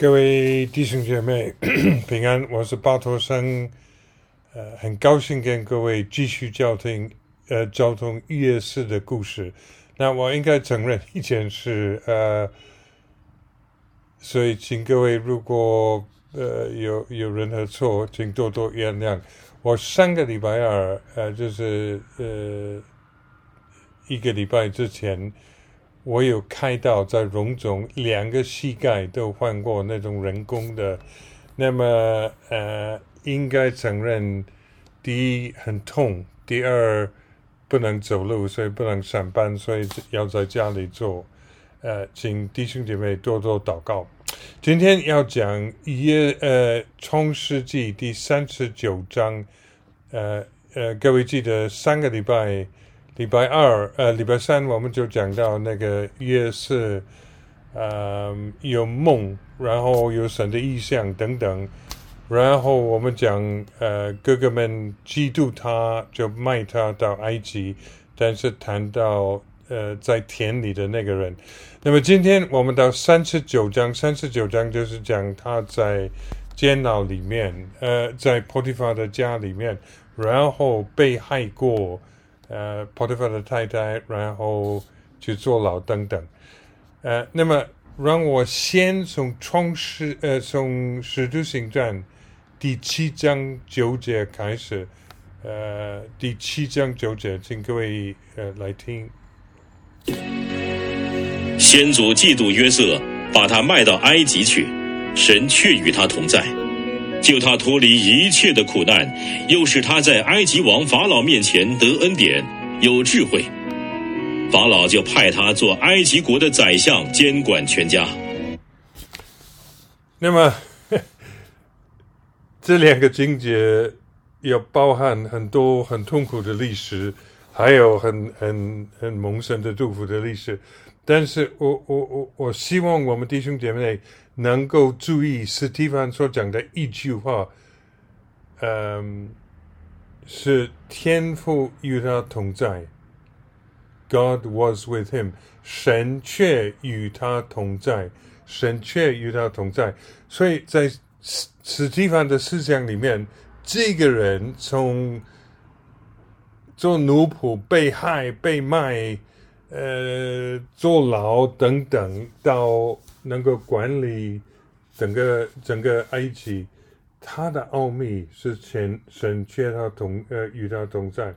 各位弟兄姐妹 平安，我是巴托生，呃，很高兴跟各位继续交通，呃，交通夜市的故事。那我应该承认一件事，呃，所以请各位如果呃有有任何错，请多多原谅。我上个礼拜二，呃，就是呃一个礼拜之前。我有开到在荣总，两个膝盖都换过那种人工的，那么呃，应该承认，第一很痛，第二不能走路，所以不能上班，所以要在家里做。呃，请弟兄姐妹多多祷告。今天要讲耶呃创世纪第三十九章，呃呃，各位记得三个礼拜。礼拜二，呃，礼拜三我们就讲到那个约瑟，呃，有梦，然后有神的意象等等，然后我们讲，呃，哥哥们嫉妒他，就卖他到埃及，但是谈到，呃，在田里的那个人，那么今天我们到三十九章，三十九章就是讲他在监牢里面，呃，在波提法的家里面，然后被害过。呃，波提法的太太，然后去坐牢等等。呃，那么让我先从创世，呃，从使徒行传第七章九节开始。呃，第七章九节，请各位呃来听。先祖嫉妒约瑟，把他卖到埃及去，神却与他同在。救他脱离一切的苦难，又使他在埃及王法老面前得恩典，有智慧。法老就派他做埃及国的宰相，监管全家。那么，这两个情节要包含很多很痛苦的历史，还有很很很蒙神的祝福的历史。但是我我我我希望我们弟兄姐妹。能够注意史蒂芬所讲的一句话，嗯，是天父与他同在，God was with him，神却与他同在，神却与他同在。所以在史史蒂芬的思想里面，这个人从做奴仆、被害、被卖、呃，坐牢等等到。能够管理整个整个埃及，他的奥秘是神神缺他同呃与他同在。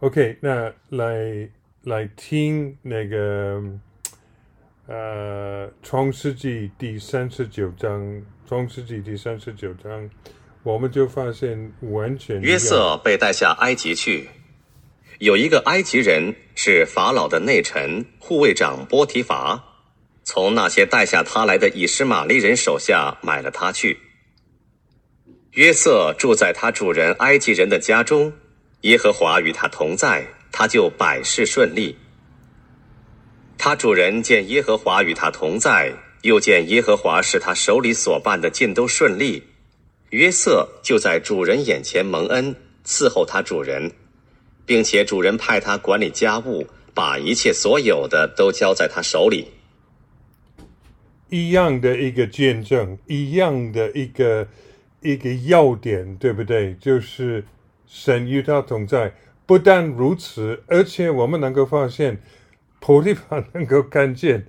OK，那来来听那个呃创世纪第三十九章，创世纪第三十九章，我们就发现完全约瑟被带下埃及去，有一个埃及人是法老的内臣护卫长波提乏。从那些带下他来的以实玛利人手下买了他去。约瑟住在他主人埃及人的家中，耶和华与他同在，他就百事顺利。他主人见耶和华与他同在，又见耶和华使他手里所办的尽都顺利，约瑟就在主人眼前蒙恩，伺候他主人，并且主人派他管理家务，把一切所有的都交在他手里。一样的一个见证，一样的一个一个要点，对不对？就是神与他同在。不但如此，而且我们能够发现，菩提法能够看见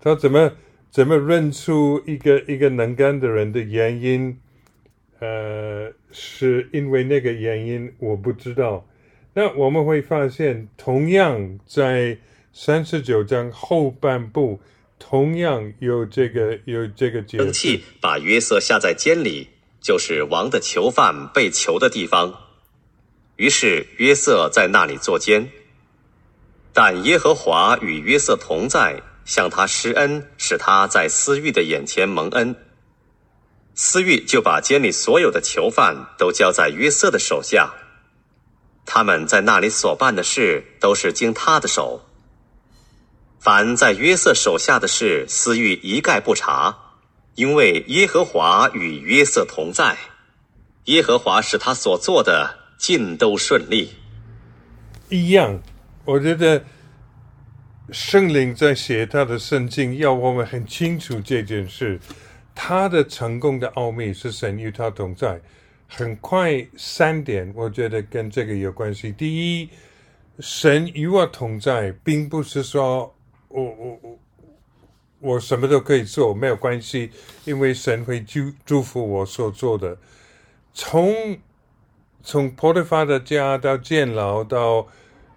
他怎么怎么认出一个一个能干的人的原因。呃，是因为那个原因，我不知道。那我们会发现，同样在三十九章后半部。同样有这个有这个生气，把约瑟下在监里，就是王的囚犯被囚的地方。于是约瑟在那里坐监。但耶和华与约瑟同在，向他施恩，使他在私欲的眼前蒙恩。私欲就把监里所有的囚犯都交在约瑟的手下，他们在那里所办的事都是经他的手。凡在约瑟手下的事，私欲一概不查，因为耶和华与约瑟同在，耶和华使他所做的尽都顺利。一样，我觉得圣灵在写他的圣经，要我们很清楚这件事。他的成功的奥秘是神与他同在。很快三点，我觉得跟这个有关系。第一，神与我同在，并不是说我我我我什么都可以做，没有关系，因为神会祝祝福我所做的。从从波特法的家到监牢，到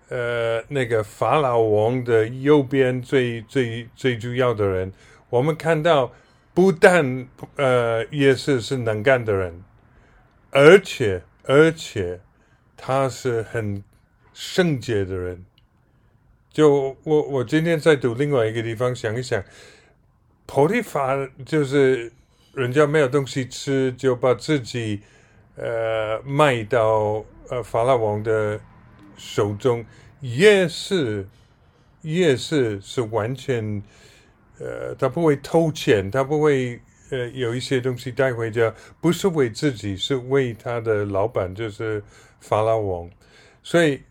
呃那个法老王的右边最最最主要的人，我们看到不但呃也是是能干的人。而且，而且，他是很圣洁的人。就我，我今天在读另外一个地方，想一想，菩提法就是人家没有东西吃，就把自己呃卖到呃法老王的手中，也是，也是是完全呃，他不会偷钱，他不会。呃，有一些东西带回家，不是为自己，是为他的老板，就是法老王。所以，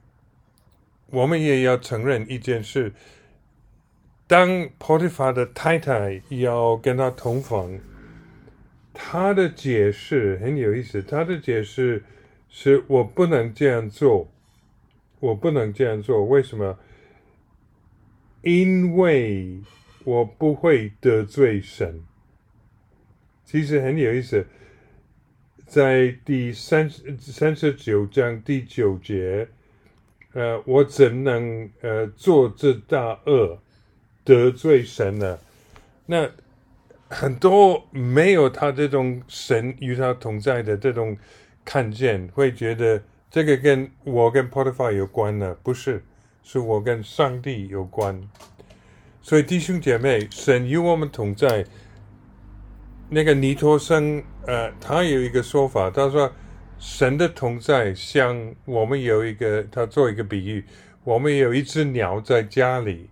我们也要承认一件事：当波提法的太太要跟他同房，他的解释很有意思。他的解释是我不能这样做，我不能这样做。为什么？因为我不会得罪神。其实很有意思，在第三三十九章第九节，呃，我怎能呃做这大恶得罪神呢？那很多没有他这种神与他同在的这种看见，会觉得这个跟我跟 p o t i f y 有关呢？不是，是我跟上帝有关。所以弟兄姐妹，神与我们同在。那个尼托生，呃，他有一个说法，他说神的同在像我们有一个，他做一个比喻，我们有一只鸟在家里，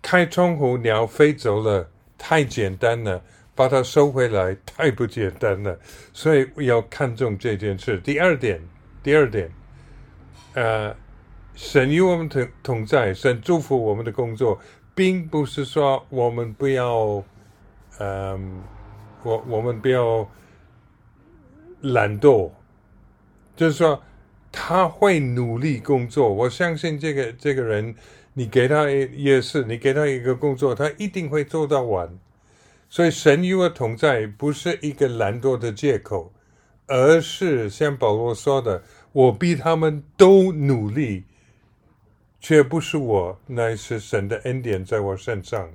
开窗户，鸟飞走了，太简单了，把它收回来太不简单了，所以要看重这件事。第二点，第二点，呃，神与我们同同在，神祝福我们的工作，并不是说我们不要。嗯，我我们不要懒惰，就是说他会努力工作。我相信这个这个人，你给他也是，你给他一个工作，他一定会做到完。所以神与我同在，不是一个懒惰的借口，而是像保罗说的：“我比他们都努力，却不是我，乃是神的恩典在我身上。”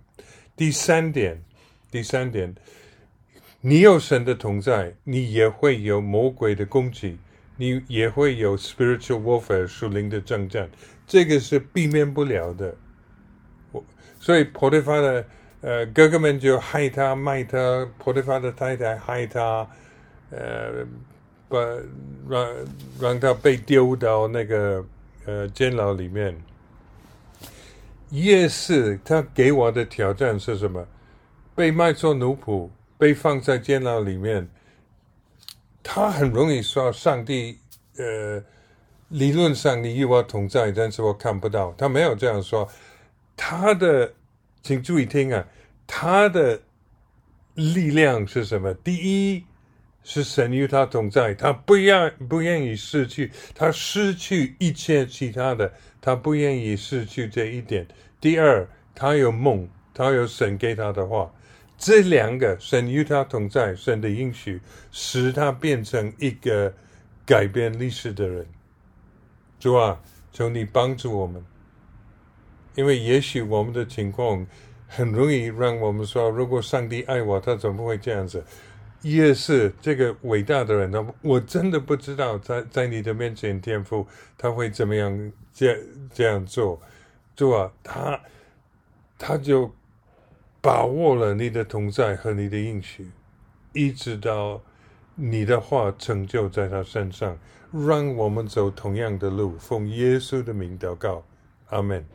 第三点。第三点，你有神的同在，你也会有魔鬼的攻击，你也会有 spiritual warfare 属灵的征战，这个是避免不了的。我所以波提法的呃哥哥们就害他卖他，波提法的太太害他，呃，把让让他被丢到那个呃监牢里面。夜市他给我的挑战是什么？被卖做奴仆，被放在监牢里面，他很容易说：“上帝，呃，理论上你与我同在，但是我看不到。”他没有这样说。他的，请注意听啊，他的力量是什么？第一是神与他同在，他不愿不愿意失去，他失去一切其他的，他不愿意失去这一点。第二，他有梦，他有神给他的话。这两个神与他同在，神的应许使他变成一个改变历史的人。主啊，求你帮助我们，因为也许我们的情况很容易让我们说：如果上帝爱我，他怎么会这样子？也是这个伟大的人，呢，我真的不知道在在你的面前，天赋他会怎么样这这样做。主啊，他他就。把握了你的同在和你的应许，一直到你的话成就在他身上，让我们走同样的路。奉耶稣的名祷告，阿门。